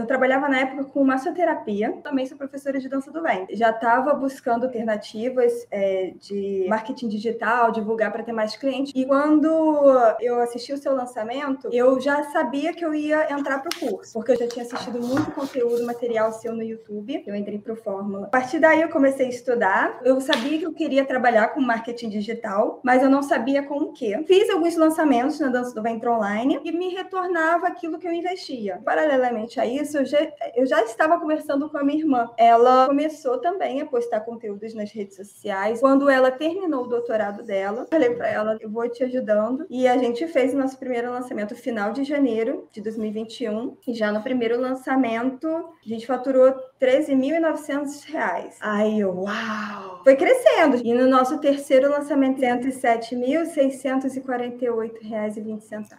eu trabalhava na época com massoterapia, também sou professora de dança do ventre. Já estava buscando alternativas é, de marketing digital, divulgar para ter mais clientes. E quando eu assisti o seu lançamento, eu já sabia que eu ia entrar para o curso, porque eu já tinha assistido muito conteúdo, material seu no YouTube. Eu entrei para o Fórmula. A partir daí eu comecei a estudar. Eu sabia que eu queria trabalhar com marketing digital, mas eu não sabia com o quê. Fiz alguns lançamentos na dança do ventre online e me retornava aquilo que eu investia. Paralelamente a isso, eu já, eu já estava conversando com a minha irmã. Ela começou também a postar conteúdos nas redes sociais. Quando ela terminou o doutorado dela, falei para ela, eu vou te ajudando. E a gente fez o nosso primeiro lançamento final de janeiro de 2021. E já no primeiro lançamento, a gente faturou 13.900 reais. Aí eu, uau! Foi crescendo. E no nosso terceiro lançamento, R$ 107.648,20.